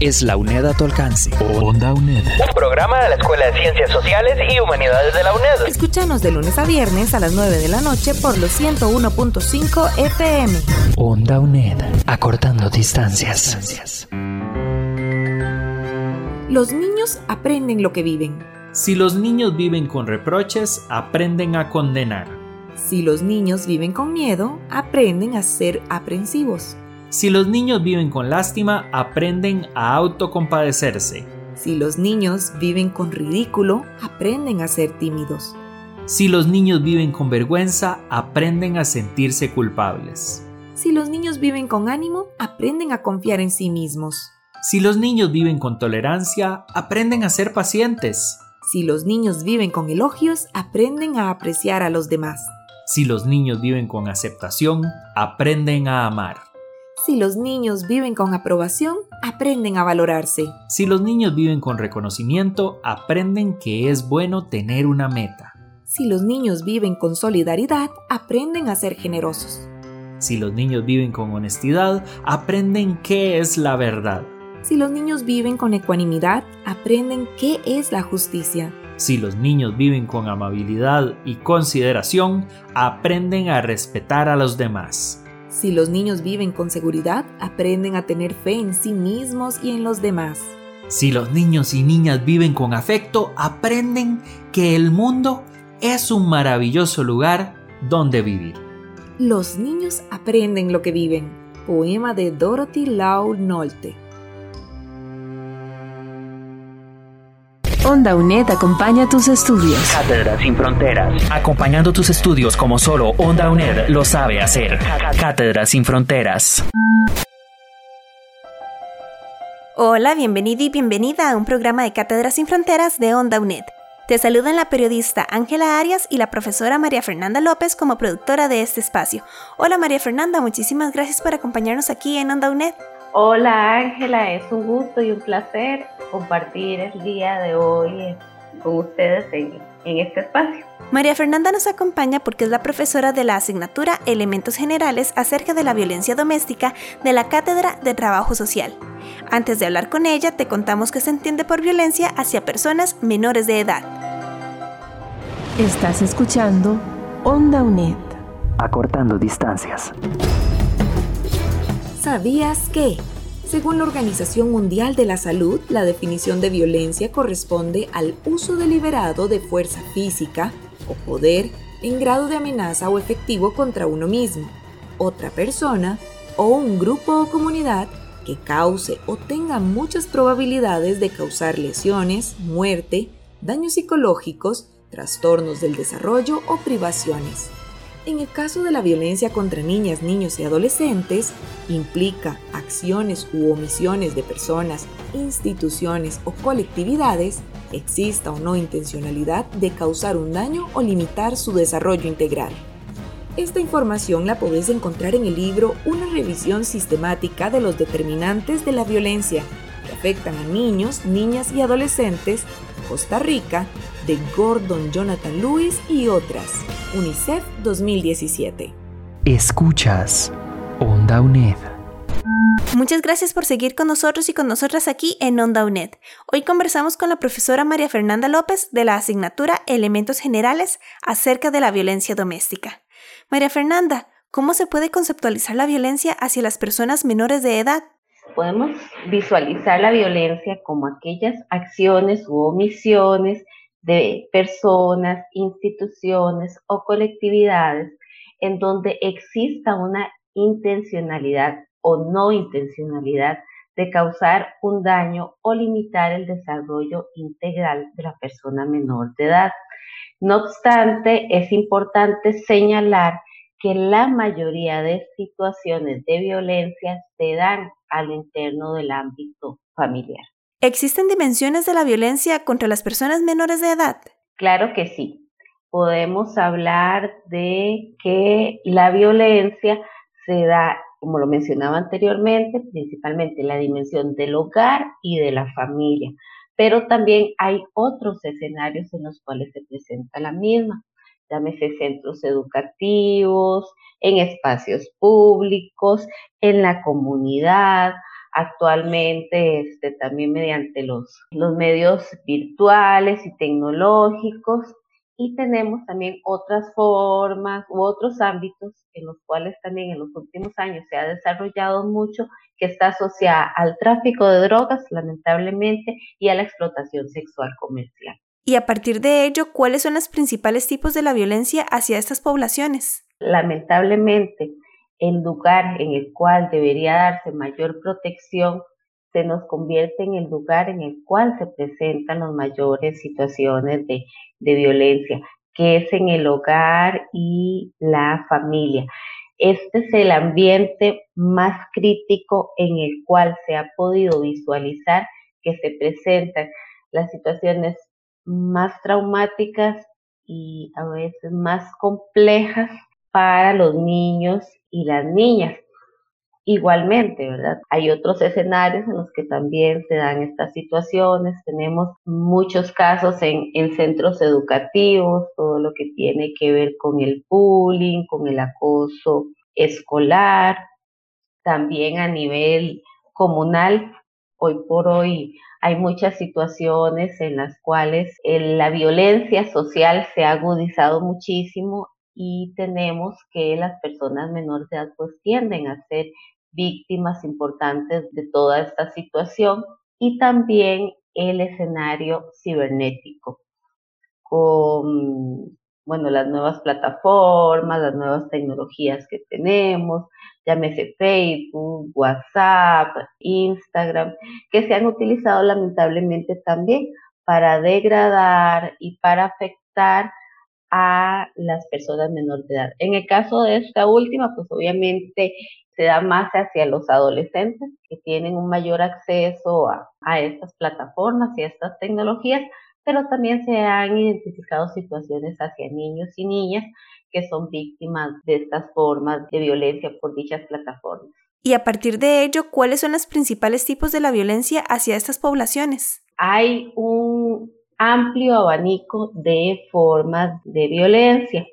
es la UNED a tu alcance. Onda UNED. Un programa de la Escuela de Ciencias Sociales y Humanidades de la UNED. Escúchanos de lunes a viernes a las 9 de la noche por los 101.5 FM. Onda UNED, acortando distancias. Los niños aprenden lo que viven. Si los niños viven con reproches, aprenden a condenar. Si los niños viven con miedo, aprenden a ser aprensivos. Si los niños viven con lástima, aprenden a autocompadecerse. Si los niños viven con ridículo, aprenden a ser tímidos. Si los niños viven con vergüenza, aprenden a sentirse culpables. Si los niños viven con ánimo, aprenden a confiar en sí mismos. Si los niños viven con tolerancia, aprenden a ser pacientes. Si los niños viven con elogios, aprenden a apreciar a los demás. Si los niños viven con aceptación, aprenden a amar. Si los niños viven con aprobación, aprenden a valorarse. Si los niños viven con reconocimiento, aprenden que es bueno tener una meta. Si los niños viven con solidaridad, aprenden a ser generosos. Si los niños viven con honestidad, aprenden qué es la verdad. Si los niños viven con ecuanimidad, aprenden qué es la justicia. Si los niños viven con amabilidad y consideración, aprenden a respetar a los demás. Si los niños viven con seguridad, aprenden a tener fe en sí mismos y en los demás. Si los niños y niñas viven con afecto, aprenden que el mundo es un maravilloso lugar donde vivir. Los niños aprenden lo que viven. Poema de Dorothy Lau Nolte. Onda UNED acompaña tus estudios. Cátedra sin fronteras. Acompañando tus estudios como solo Onda UNED lo sabe hacer. Cátedra sin fronteras. Hola, bienvenido y bienvenida a un programa de Cátedra sin Fronteras de Onda UNED. Te saludan la periodista Ángela Arias y la profesora María Fernanda López como productora de este espacio. Hola María Fernanda, muchísimas gracias por acompañarnos aquí en Onda UNED. Hola Ángela, es un gusto y un placer compartir el día de hoy con ustedes en, en, este espacio. María Fernanda nos acompaña porque es la profesora de la asignatura Elementos Generales acerca de la violencia doméstica de la Cátedra de Trabajo Social. Antes de hablar con ella, te contamos que se entiende por violencia hacia personas menores de edad. Estás escuchando Onda UNED. Acortando distancias. ¿Sabías que? Según la Organización Mundial de la Salud, la definición de violencia corresponde al uso deliberado de fuerza física o poder en grado de amenaza o efectivo contra uno mismo, otra persona o un grupo o comunidad que cause o tenga muchas probabilidades de causar lesiones, muerte, daños psicológicos, trastornos del desarrollo o privaciones. En el caso de la violencia contra niñas, niños y adolescentes, implica acciones u omisiones de personas, instituciones o colectividades, exista o no intencionalidad de causar un daño o limitar su desarrollo integral. Esta información la podés encontrar en el libro Una revisión sistemática de los determinantes de la violencia que afectan a niños, niñas y adolescentes, Costa Rica, de Gordon Jonathan Lewis y otras. UNICEF 2017. Escuchas Onda UNED. Muchas gracias por seguir con nosotros y con nosotras aquí en Onda UNED. Hoy conversamos con la profesora María Fernanda López de la asignatura Elementos Generales acerca de la violencia doméstica. María Fernanda, ¿cómo se puede conceptualizar la violencia hacia las personas menores de edad? Podemos visualizar la violencia como aquellas acciones u omisiones de personas, instituciones o colectividades en donde exista una intencionalidad o no intencionalidad de causar un daño o limitar el desarrollo integral de la persona menor de edad. No obstante, es importante señalar que la mayoría de situaciones de violencia se dan al interno del ámbito familiar. ¿Existen dimensiones de la violencia contra las personas menores de edad? Claro que sí. Podemos hablar de que la violencia se da, como lo mencionaba anteriormente, principalmente en la dimensión del hogar y de la familia, pero también hay otros escenarios en los cuales se presenta la misma llámese centros educativos, en espacios públicos, en la comunidad, actualmente este, también mediante los, los medios virtuales y tecnológicos. Y tenemos también otras formas u otros ámbitos en los cuales también en los últimos años se ha desarrollado mucho, que está asociada al tráfico de drogas, lamentablemente, y a la explotación sexual comercial. Y a partir de ello, ¿cuáles son los principales tipos de la violencia hacia estas poblaciones? Lamentablemente, el lugar en el cual debería darse mayor protección se nos convierte en el lugar en el cual se presentan las mayores situaciones de, de violencia, que es en el hogar y la familia. Este es el ambiente más crítico en el cual se ha podido visualizar que se presentan las situaciones más traumáticas y a veces más complejas para los niños y las niñas. Igualmente, ¿verdad? Hay otros escenarios en los que también se dan estas situaciones. Tenemos muchos casos en, en, centros educativos, todo lo que tiene que ver con el bullying, con el acoso escolar, también a nivel comunal. Hoy por hoy hay muchas situaciones en las cuales la violencia social se ha agudizado muchísimo y tenemos que las personas menores de edad pues tienden a ser víctimas importantes de toda esta situación y también el escenario cibernético con bueno, las nuevas plataformas, las nuevas tecnologías que tenemos, llámese Facebook, WhatsApp, Instagram, que se han utilizado lamentablemente también para degradar y para afectar a las personas menores de edad. En el caso de esta última, pues obviamente se da más hacia los adolescentes que tienen un mayor acceso a, a estas plataformas y a estas tecnologías, pero también se han identificado situaciones hacia niños y niñas que son víctimas de estas formas de violencia por dichas plataformas. Y a partir de ello, ¿cuáles son los principales tipos de la violencia hacia estas poblaciones? Hay un amplio abanico de formas de violencia.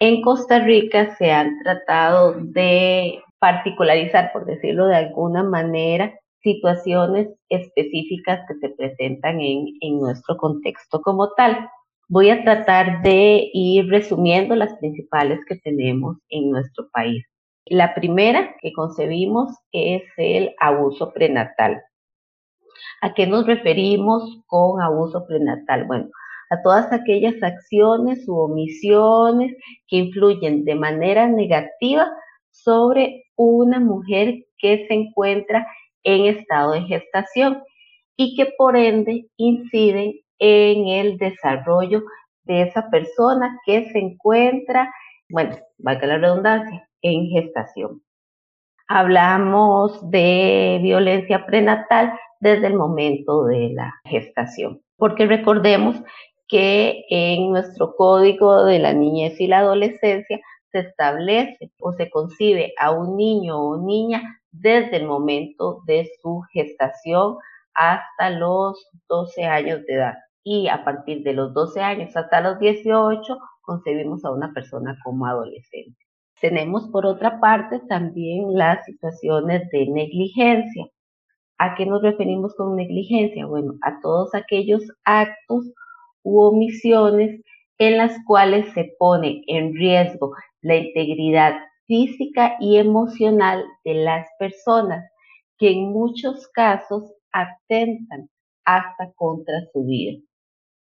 En Costa Rica se han tratado de particularizar, por decirlo de alguna manera, situaciones específicas que se presentan en, en nuestro contexto como tal. Voy a tratar de ir resumiendo las principales que tenemos en nuestro país. La primera que concebimos es el abuso prenatal. ¿A qué nos referimos con abuso prenatal? Bueno, a todas aquellas acciones u omisiones que influyen de manera negativa sobre una mujer que se encuentra en estado de gestación y que por ende inciden en el desarrollo de esa persona que se encuentra, bueno, valga la redundancia, en gestación. Hablamos de violencia prenatal desde el momento de la gestación, porque recordemos que en nuestro código de la niñez y la adolescencia se establece o se concibe a un niño o niña desde el momento de su gestación hasta los 12 años de edad. Y a partir de los 12 años hasta los 18 concebimos a una persona como adolescente. Tenemos por otra parte también las situaciones de negligencia. ¿A qué nos referimos con negligencia? Bueno, a todos aquellos actos u omisiones en las cuales se pone en riesgo la integridad física y emocional de las personas, que en muchos casos atentan hasta contra su vida.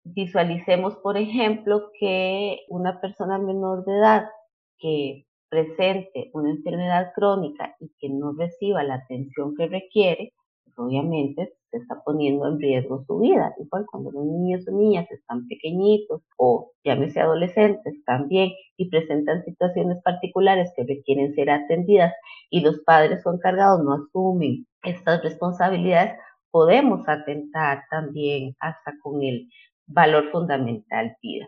Visualicemos, por ejemplo, que una persona menor de edad que presente una enfermedad crónica y que no reciba la atención que requiere, obviamente se está poniendo en riesgo su vida. Igual cuando los niños o niñas están pequeñitos o llámese adolescentes también y presentan situaciones particulares que requieren ser atendidas y los padres son cargados, no asumen estas responsabilidades, podemos atentar también hasta con el valor fundamental vida.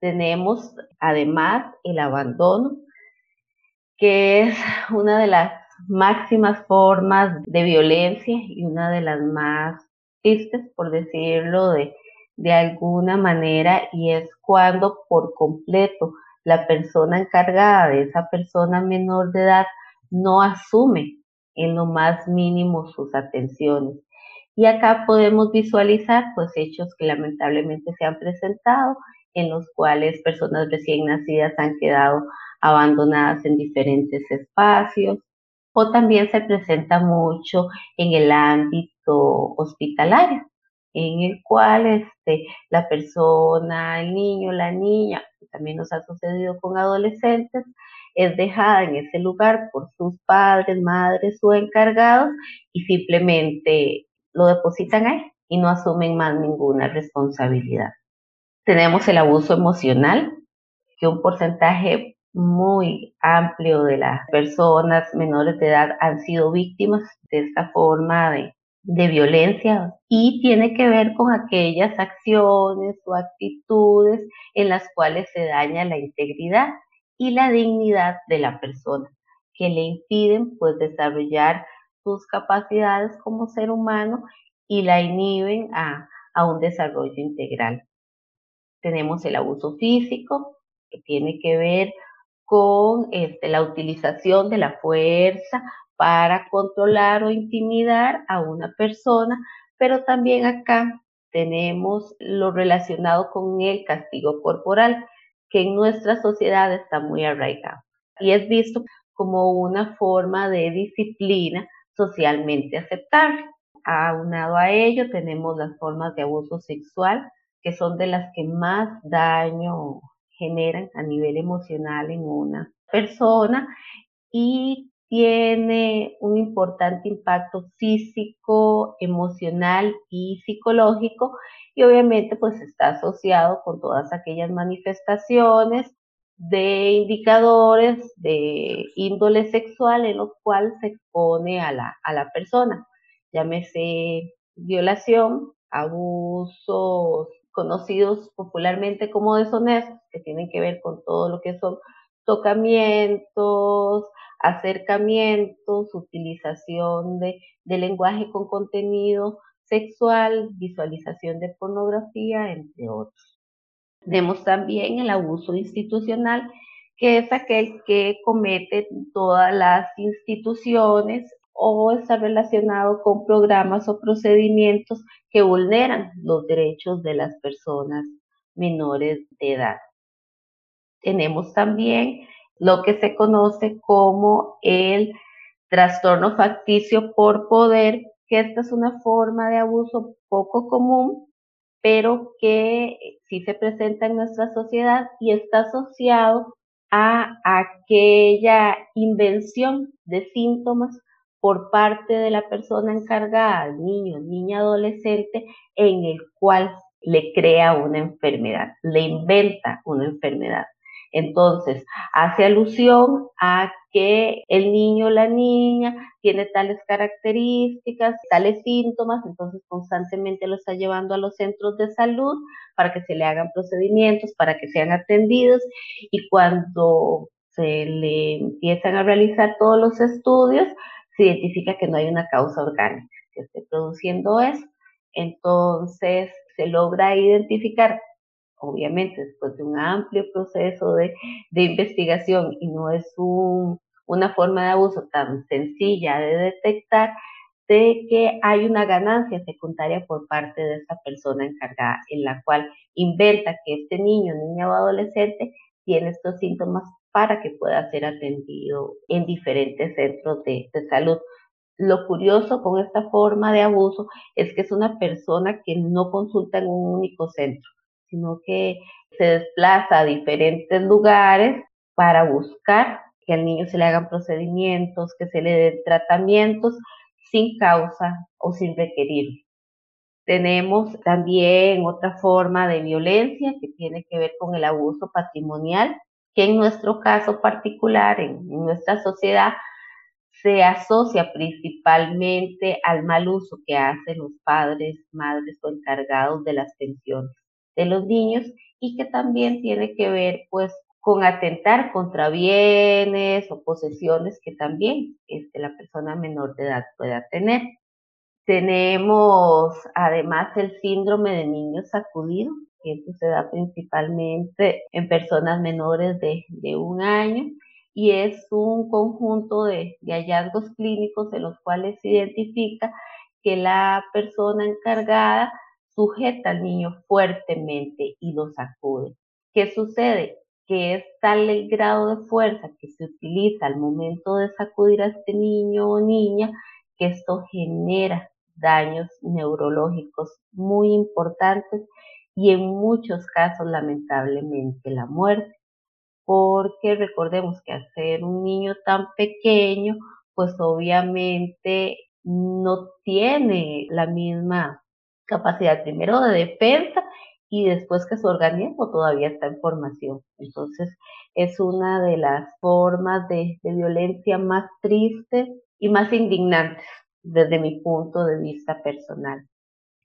Tenemos además el abandono, que es una de las máximas formas de violencia y una de las más tristes, por decirlo de, de alguna manera, y es cuando por completo la persona encargada de esa persona menor de edad no asume en lo más mínimo sus atenciones. Y acá podemos visualizar pues hechos que lamentablemente se han presentado en los cuales personas recién nacidas han quedado abandonadas en diferentes espacios o también se presenta mucho en el ámbito hospitalario en el cual este, la persona, el niño, la niña, también nos ha sucedido con adolescentes, es dejada en ese lugar por sus padres, madres o encargados y simplemente lo depositan ahí y no asumen más ninguna responsabilidad. Tenemos el abuso emocional, que un porcentaje muy amplio de las personas menores de edad han sido víctimas de esta forma de, de violencia y tiene que ver con aquellas acciones o actitudes en las cuales se daña la integridad y la dignidad de la persona, que le impiden pues desarrollar sus capacidades como ser humano y la inhiben a, a un desarrollo integral. Tenemos el abuso físico, que tiene que ver con este, la utilización de la fuerza para controlar o intimidar a una persona, pero también acá tenemos lo relacionado con el castigo corporal, que en nuestra sociedad está muy arraigado y es visto como una forma de disciplina socialmente aceptable. Aunado a ello, tenemos las formas de abuso sexual, que son de las que más daño generan a nivel emocional en una persona y tiene un importante impacto físico, emocional y psicológico y obviamente pues está asociado con todas aquellas manifestaciones de indicadores de índole sexual en los cuales se expone a la, a la persona, llámese violación, abusos conocidos popularmente como deshonestos, que tienen que ver con todo lo que son tocamientos, acercamientos, utilización de, lenguaje con contenido sexual, visualización de pornografía, entre otros. Tenemos también el abuso institucional, que es aquel que cometen todas las instituciones o está relacionado con programas o procedimientos que vulneran los derechos de las personas menores de edad. Tenemos también lo que se conoce como el trastorno facticio por poder, que esta es una forma de abuso poco común, pero que sí se presenta en nuestra sociedad y está asociado a aquella invención de síntomas por parte de la persona encargada, niño, niña, adolescente, en el cual le crea una enfermedad, le inventa una enfermedad. Entonces, hace alusión a que el niño o la niña tiene tales características, tales síntomas, entonces constantemente lo está llevando a los centros de salud para que se le hagan procedimientos, para que sean atendidos y cuando se le empiezan a realizar todos los estudios, se identifica que no hay una causa orgánica que esté produciendo eso. Entonces, se logra identificar obviamente después de un amplio proceso de, investigación y no es una forma de abuso tan sencilla de detectar, de que hay una ganancia secundaria por parte de esa persona encargada, en la cual inventa que este niño, niña o adolescente tiene estos síntomas para que pueda ser atendido en diferentes centros de salud. Lo curioso con esta forma de abuso es que es una persona que no consulta en un único centro sino que se desplaza a diferentes lugares para buscar que al niño se le hagan procedimientos, que se le den tratamientos sin causa o sin requerir. Tenemos también otra forma de violencia que tiene que ver con el abuso patrimonial, que en nuestro caso particular, en, nuestra sociedad, se asocia principalmente al mal uso que hacen los padres, madres o encargados de las pensiones de los niños y que también tiene que ver pues con atentar contra bienes o posesiones que también este, la persona menor de edad pueda tener. Tenemos además el síndrome de niño sacudido, que se da principalmente en personas menores de, de un año y es un conjunto de, de hallazgos clínicos en los cuales se identifica que la persona encargada sujeta al niño fuertemente y lo sacude. ¿Qué sucede? Que es tal el grado de fuerza que se utiliza al momento de sacudir a este niño o niña que esto genera daños neurológicos muy importantes y en muchos casos lamentablemente la muerte porque recordemos que al ser un niño tan pequeño, pues obviamente no tiene la misma capacidad primero de defensa y después que su organismo todavía está en formación. Entonces es una de las formas de, violencia más tristes y más indignantes desde mi punto de vista personal.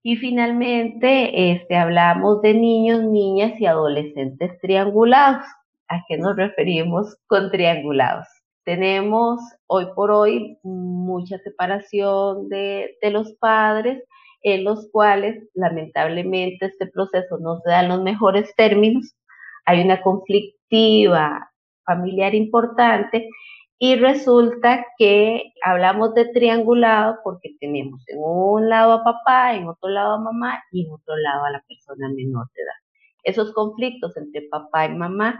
Y finalmente, este, hablamos de niños, niñas y adolescentes triangulados. ¿A qué nos referimos con triangulados? Tenemos hoy por hoy mucha separación de, de los padres, en los cuales lamentablemente este proceso no se da en los mejores términos. Hay una conflictiva familiar importante y resulta que hablamos de triangulado porque tenemos en un lado a papá, en otro lado a mamá y en otro lado a la persona menor de edad. Esos conflictos entre papá y mamá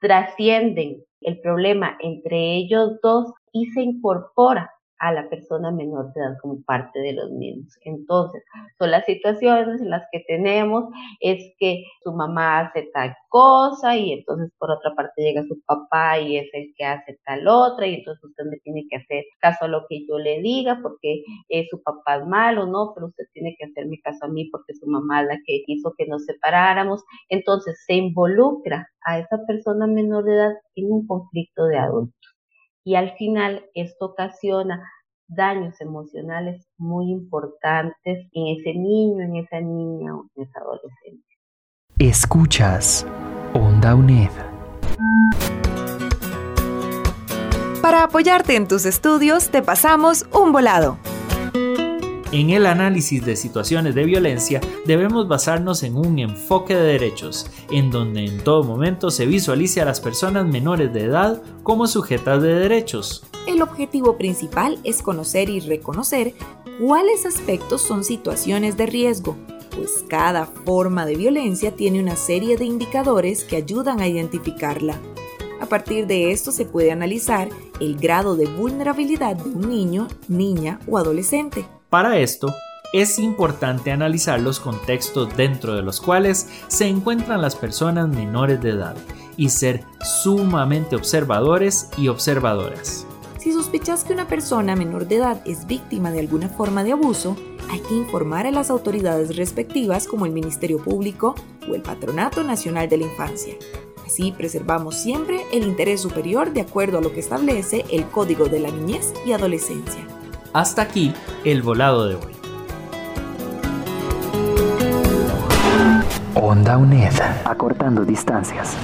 trascienden el problema entre ellos dos y se incorpora a la persona menor de edad como parte de los mismos. Entonces, son las situaciones en las que tenemos es que su mamá hace tal cosa y entonces por otra parte llega su papá y es el que hace tal otra y entonces usted me tiene que hacer caso a lo que yo le diga porque eh, su papá es malo, no, pero usted tiene que hacerme caso a mí porque su mamá es la que hizo que nos separáramos. Entonces se involucra a esa persona menor de edad en un conflicto de adultos y al final esto ocasiona daños emocionales muy importantes en ese niño, en esa niña o en esa adolescente. Escuchas Onda UNED. Para apoyarte en tus estudios, te pasamos un volado. En el análisis de situaciones de violencia debemos basarnos en un enfoque de derechos, en donde en todo momento se visualice a las personas menores de edad como sujetas de derechos. El objetivo principal es conocer y reconocer cuáles aspectos son situaciones de riesgo, pues cada forma de violencia tiene una serie de indicadores que ayudan a identificarla. A partir de esto se puede analizar el grado de vulnerabilidad de un niño, niña o adolescente. Para esto, es importante analizar los contextos dentro de los cuales se encuentran las personas menores de edad y ser sumamente observadores y observadoras. Si sospechas que una persona menor de edad es víctima de alguna forma de abuso, hay que informar a las autoridades respectivas como el Ministerio Público o el Patronato Nacional de la Infancia. Así preservamos siempre el interés superior de acuerdo a lo que establece el Código de la Niñez y Adolescencia. Hasta aquí el volado de hoy. Onda UNED, acortando distancias.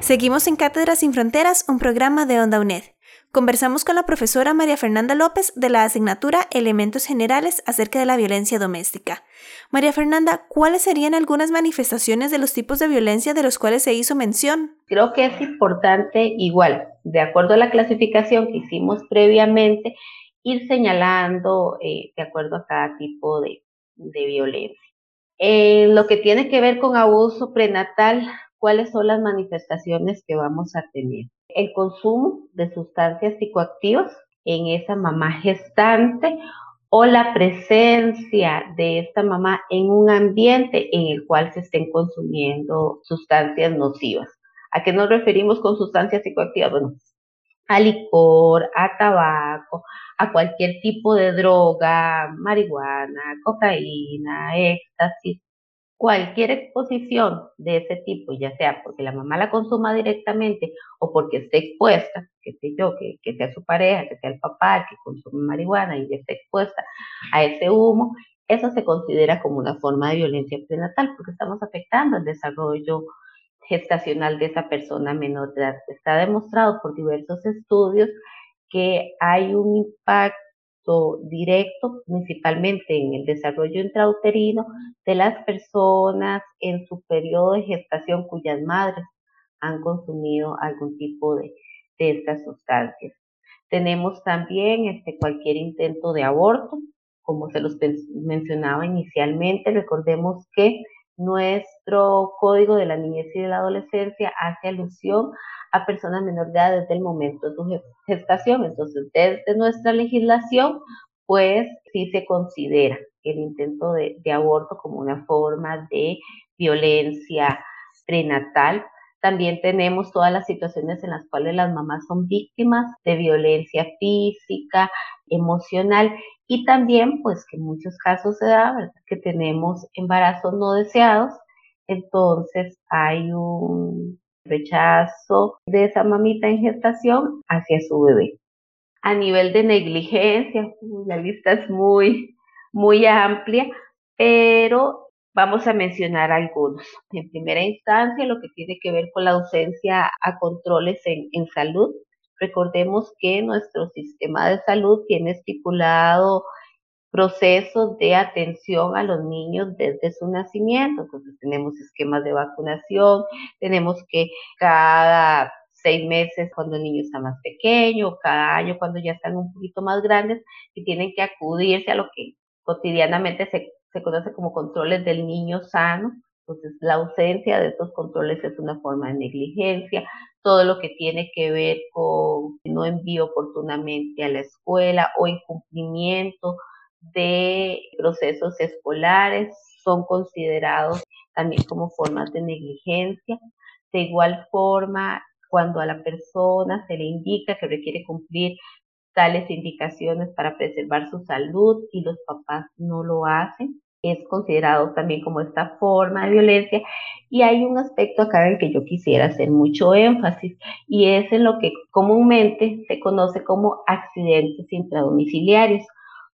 Seguimos en Cátedra Sin Fronteras, un programa de Onda UNED. Conversamos con la profesora María Fernanda López de la asignatura Elementos Generales acerca de la violencia doméstica. María Fernanda, ¿cuáles serían algunas manifestaciones de los tipos de violencia de los cuales se hizo mención? Creo que es importante igual, de acuerdo a la clasificación que hicimos previamente, ir señalando eh, de acuerdo a cada tipo de, violencia. En lo que tiene que ver con abuso prenatal, ¿cuáles son las manifestaciones que vamos a tener? El consumo de sustancias psicoactivas en esa mamá gestante o la presencia de esta mamá en un ambiente en el cual se estén consumiendo sustancias nocivas. ¿A qué nos referimos con sustancias psicoactivas? Bueno, a licor, a tabaco, a cualquier tipo de droga, marihuana, cocaína, éxtasis, Cualquier exposición de ese tipo, ya sea porque la mamá la consuma directamente o porque esté expuesta, que sé yo, que, que sea su pareja, que sea el papá que consume marihuana y esté expuesta a ese humo, eso se considera como una forma de violencia prenatal porque estamos afectando el desarrollo gestacional de esa persona menor de edad. Está demostrado por diversos estudios que hay un impacto directo, principalmente en el desarrollo intrauterino de las personas en su periodo de gestación cuyas madres han consumido algún tipo de, de estas sustancias. Tenemos también este, cualquier intento de aborto, como se los mencionaba inicialmente. Recordemos que nuestro código de la niñez y de la adolescencia hace alusión a personas menores de edad desde el momento de su gestación. Entonces, desde nuestra legislación, pues sí se considera el intento de, de aborto como una forma de violencia prenatal. También tenemos todas las situaciones en las cuales las mamás son víctimas de violencia física, emocional y también, pues que en muchos casos se da, que tenemos embarazos no deseados, entonces hay un rechazo de esa mamita en gestación hacia su bebé. A nivel de negligencia, la lista es muy, muy amplia, pero vamos a mencionar algunos. En primera instancia, lo que tiene que ver con la ausencia a controles en, en salud, Recordemos que nuestro sistema de salud tiene estipulado procesos de atención a los niños desde su nacimiento. Entonces tenemos esquemas de vacunación, tenemos que cada seis meses cuando el niño está más pequeño, cada año cuando ya están un poquito más grandes y tienen que acudirse a lo que cotidianamente se, se conoce como controles del niño sano. Entonces la ausencia de estos controles es una forma de negligencia, todo lo que tiene que ver con no envío oportunamente a la escuela o incumplimiento de procesos escolares son considerados también como formas de negligencia. De igual forma, cuando a la persona se le indica que requiere cumplir tales indicaciones para preservar su salud y los papás no lo hacen, es considerado también como esta forma de violencia. Y hay un aspecto acá en que yo quisiera hacer mucho énfasis y es en lo que comúnmente se conoce como accidentes intradomiciliarios.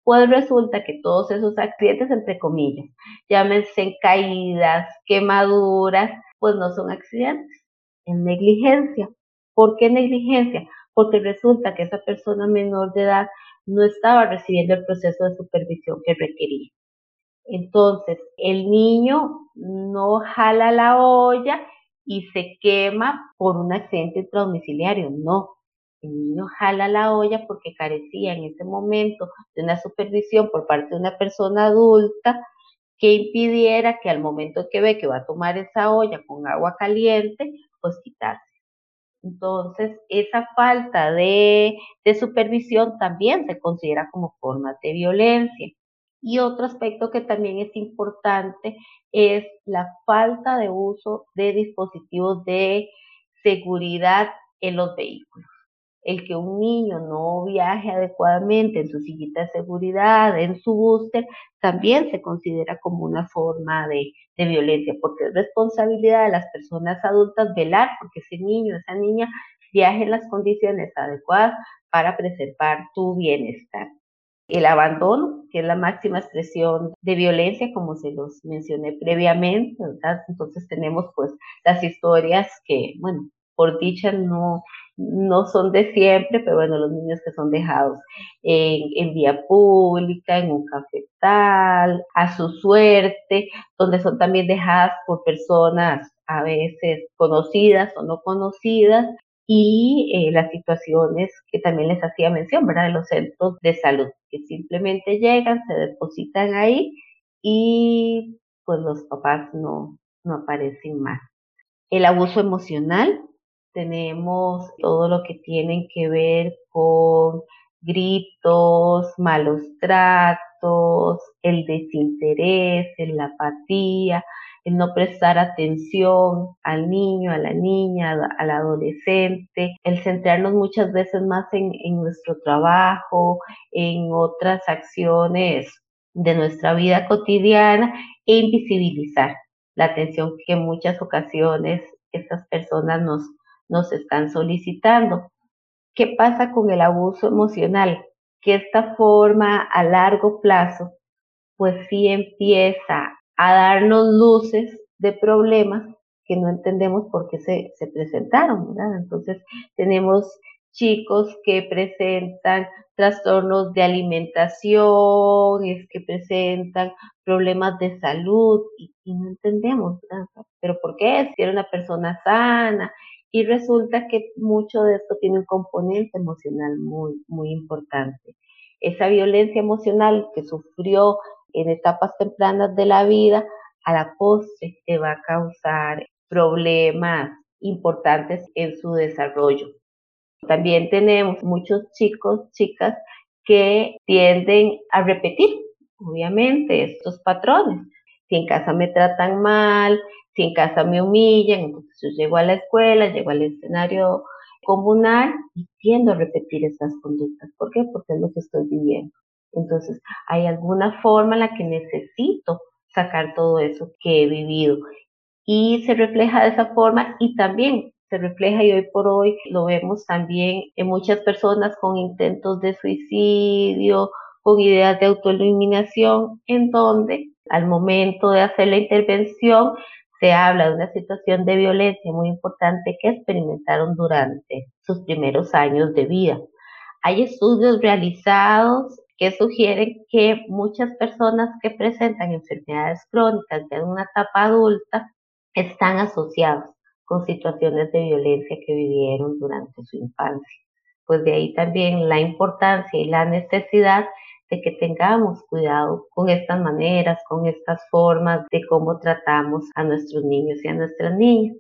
Pues resulta que todos esos accidentes, entre comillas, llámense caídas, quemaduras, pues no son accidentes, es negligencia. ¿Por qué negligencia? Porque resulta que esa persona menor de edad no estaba recibiendo el proceso de supervisión que requería. Entonces, el niño no jala la olla y se quema por un accidente intradomiciliario, no. El niño jala la olla porque carecía en ese momento de una supervisión por parte de una persona adulta que impidiera que al momento que ve que va a tomar esa olla con agua caliente, pues quitarse. Entonces, esa falta de, de supervisión también se considera como forma de violencia. Y otro aspecto que también es importante es la falta de uso de dispositivos de seguridad en los vehículos. El que un niño no viaje adecuadamente en su sillita de seguridad, en su booster, también se considera como una forma de, de violencia, porque es responsabilidad de las personas adultas velar porque ese niño, esa niña viaje en las condiciones adecuadas para preservar su bienestar el abandono, que es la máxima expresión de violencia, como se los mencioné previamente. Entonces tenemos pues las historias que, bueno, por dicha no, no son de siempre, pero bueno, los niños que son dejados en, en vía pública, en un cafetal, a su suerte, donde son también dejadas por personas a veces conocidas o no conocidas, y eh, las situaciones que también les hacía mención, ¿verdad? De los centros de salud, que simplemente llegan, se depositan ahí y pues los papás no, no aparecen más. El abuso emocional, tenemos todo lo que tienen que ver con gritos, malos tratos, el desinterés, la apatía, el no prestar atención al niño, a la niña, al adolescente, el centrarnos muchas veces más en, nuestro trabajo, en otras acciones de nuestra vida cotidiana e invisibilizar la atención que en muchas ocasiones estas personas nos, nos están solicitando. ¿Qué pasa con el abuso emocional? Que esta forma a largo plazo, pues sí empieza a darnos luces de problemas que no entendemos por qué se, se presentaron. Entonces tenemos chicos que presentan trastornos de alimentación, es que presentan problemas de salud y, no entendemos, pero ¿por qué? Si era una persona sana y resulta que mucho de esto tiene un componente emocional muy, muy importante. Esa violencia emocional que sufrió en etapas tempranas de la vida, a la postre te va a causar problemas importantes en su desarrollo. También tenemos muchos chicos, chicas que tienden a repetir, obviamente, estos patrones. Si en casa me tratan mal, si en casa me humillan, entonces yo llego a la escuela, llego al escenario comunal y tiendo a repetir esas conductas. ¿Por qué? Porque es lo que estoy viviendo. Entonces, hay alguna forma en la que necesito sacar todo eso que he vivido. Y se refleja de esa forma y también se refleja y hoy por hoy lo vemos también en muchas personas con intentos de suicidio, con ideas de autoeliminación, en donde al momento de hacer la intervención se habla de una situación de violencia muy importante que experimentaron durante sus primeros años de vida. Hay estudios realizados que sugieren que muchas personas que presentan enfermedades crónicas ya en una etapa adulta están asociados con situaciones de violencia que vivieron durante su infancia. Pues de ahí también la importancia y la necesidad de que tengamos cuidado con estas maneras, con estas formas de cómo tratamos a nuestros niños y a nuestras niñas.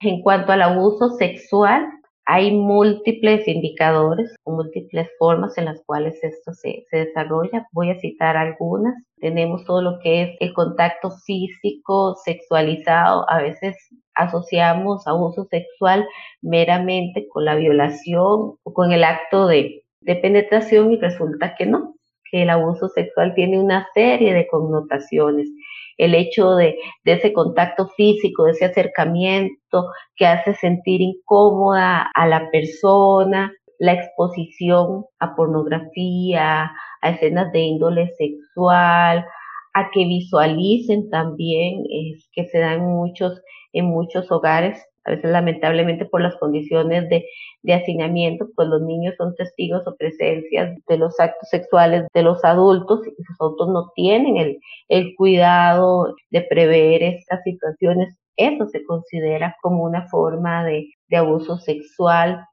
En cuanto al abuso sexual, hay múltiples indicadores, múltiples formas en las cuales esto se, se, desarrolla. Voy a citar algunas. Tenemos todo lo que es el contacto físico sexualizado. A veces asociamos abuso sexual meramente con la violación o con el acto de, de penetración y resulta que no, que el abuso sexual tiene una serie de connotaciones el hecho de, ese contacto físico, de ese acercamiento que hace sentir incómoda a la persona, la exposición a pornografía, a escenas de índole sexual, a que visualicen también, es que se dan muchos, en muchos hogares a veces lamentablemente por las condiciones de, de hacinamiento, pues los niños son testigos o presencias de los actos sexuales de los adultos y los adultos no tienen el, cuidado de prever estas situaciones. Eso se considera como una forma de, abuso sexual.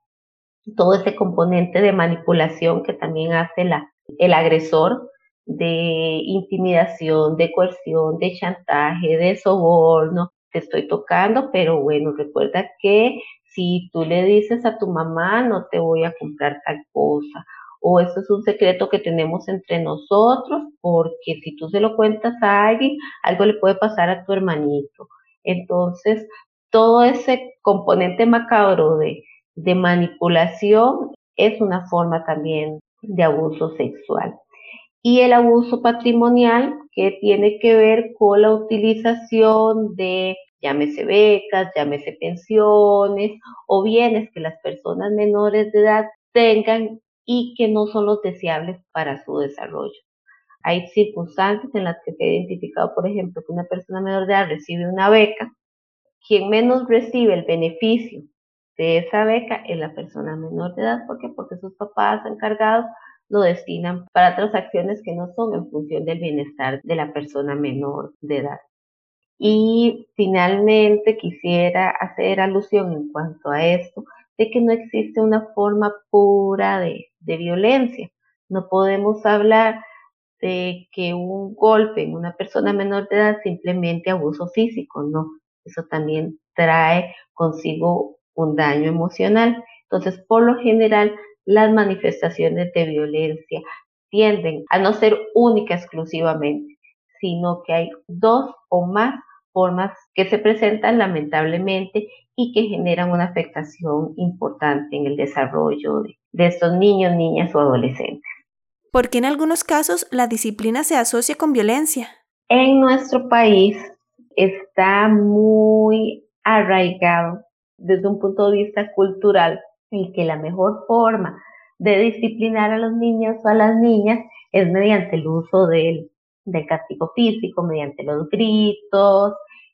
Todo ese componente de manipulación que también hace el agresor de intimidación, de coerción, de chantaje, de soborno, te estoy tocando, pero bueno, recuerda que si tú le dices a tu mamá, no te voy a comprar tal cosa, o esto es un secreto que tenemos entre nosotros, porque si tú se lo cuentas a alguien, algo le puede pasar a tu hermanito. Entonces, todo ese componente macabro de, de manipulación es una forma también de abuso sexual y el abuso patrimonial que tiene que ver con la utilización de llámese becas, llámese pensiones o bienes que las personas menores de edad tengan y que no son los deseables para su desarrollo. Hay circunstancias en las que se ha identificado, por ejemplo, que una persona menor de edad recibe una beca. Quien menos recibe el beneficio de esa beca es la persona menor de edad. ¿Por qué? Porque sus papás encargados lo destinan para otras acciones que no son en función del bienestar de la persona menor de edad. Y finalmente quisiera hacer alusión en cuanto a esto, de que no existe una forma pura de, de violencia. No podemos hablar de que un golpe en una persona menor de edad simplemente abuso físico, no. Eso también trae consigo un daño emocional. Entonces, por lo general, las manifestaciones de violencia tienden a no ser única exclusivamente, sino que hay dos o más formas que se presentan lamentablemente y que generan una afectación importante en el desarrollo de, de estos niños, niñas o adolescentes. ¿Por qué en algunos casos la disciplina se asocia con violencia? En nuestro país está muy arraigado desde un punto de vista cultural y que la mejor forma de disciplinar a los niños o a las niñas es mediante el uso del, del castigo físico, mediante los gritos,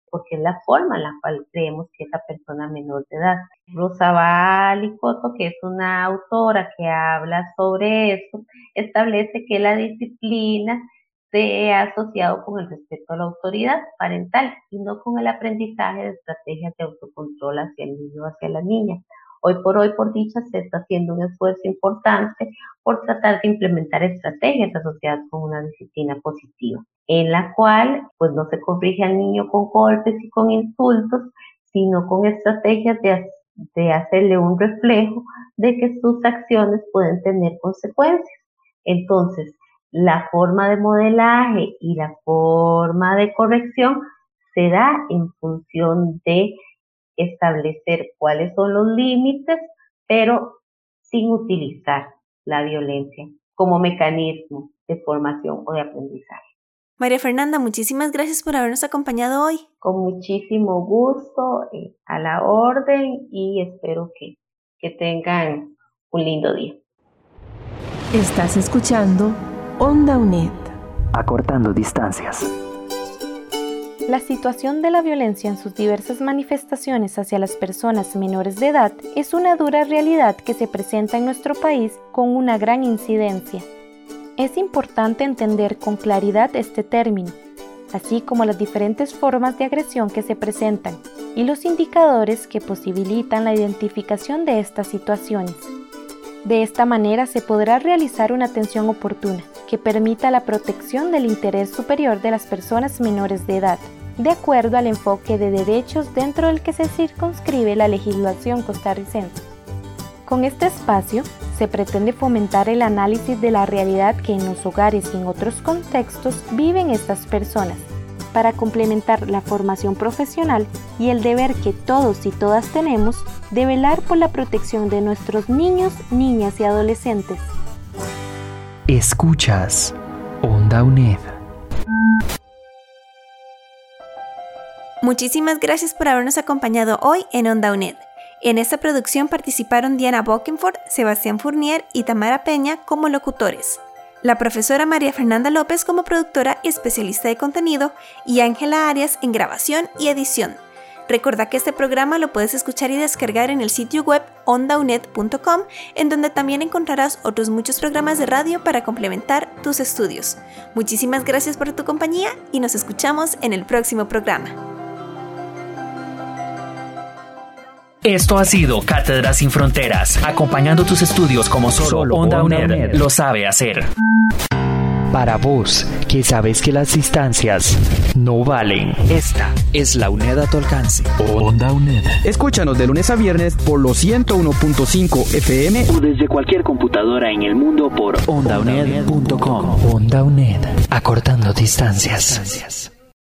porque es la forma en la cual creemos que esa persona menor de edad. Rosa Licoto, que es una autora que habla sobre esto, establece que la disciplina se ha asociado con el respeto a la autoridad parental y no con el aprendizaje de estrategias de autocontrol hacia el niño o hacia la niña. Hoy por hoy, por dicha, se está haciendo un esfuerzo importante por tratar de implementar estrategias asociadas con una disciplina positiva, en la cual pues no se corrige al niño con golpes y con insultos, sino con estrategias de, de hacerle un reflejo de que sus acciones pueden tener consecuencias. Entonces, la forma de modelaje y la forma de corrección se da en función de establecer cuáles son los límites, pero sin utilizar la violencia como mecanismo de formación o de aprendizaje. María Fernanda, muchísimas gracias por habernos acompañado hoy. Con muchísimo gusto, eh, a la orden y espero que, que tengan un lindo día. Estás escuchando Onda UNED. Acortando distancias. La situación de la violencia en sus diversas manifestaciones hacia las personas menores de edad es una dura realidad que se presenta en nuestro país con una gran incidencia. Es importante entender con claridad este término, así como las diferentes formas de agresión que se presentan y los indicadores que posibilitan la identificación de estas situaciones. De esta manera se podrá realizar una atención oportuna que permita la protección del interés superior de las personas menores de edad de acuerdo al enfoque de derechos dentro del que se circunscribe la legislación costarricense. Con este espacio se pretende fomentar el análisis de la realidad que en los hogares y en otros contextos viven estas personas, para complementar la formación profesional y el deber que todos y todas tenemos de velar por la protección de nuestros niños, niñas y adolescentes. Escuchas Onda UNED. Muchísimas gracias por habernos acompañado hoy en Onda UNED. En esta producción participaron Diana Bokenford, Sebastián Fournier y Tamara Peña como locutores, la profesora María Fernanda López como productora y especialista de contenido y Ángela Arias en grabación y edición. Recuerda que este programa lo puedes escuchar y descargar en el sitio web ondaunet.com, en donde también encontrarás otros muchos programas de radio para complementar tus estudios. Muchísimas gracias por tu compañía y nos escuchamos en el próximo programa. Esto ha sido Cátedra sin Fronteras, acompañando tus estudios como solo, Onda, UNED, lo sabe hacer. Para vos, que sabes que las distancias no valen. Esta es la UNED a tu alcance. Onda UNED. Escúchanos de lunes a viernes por los 101.5 FM o desde cualquier computadora en el mundo por ondauned.com. Onda UNED, acortando distancias.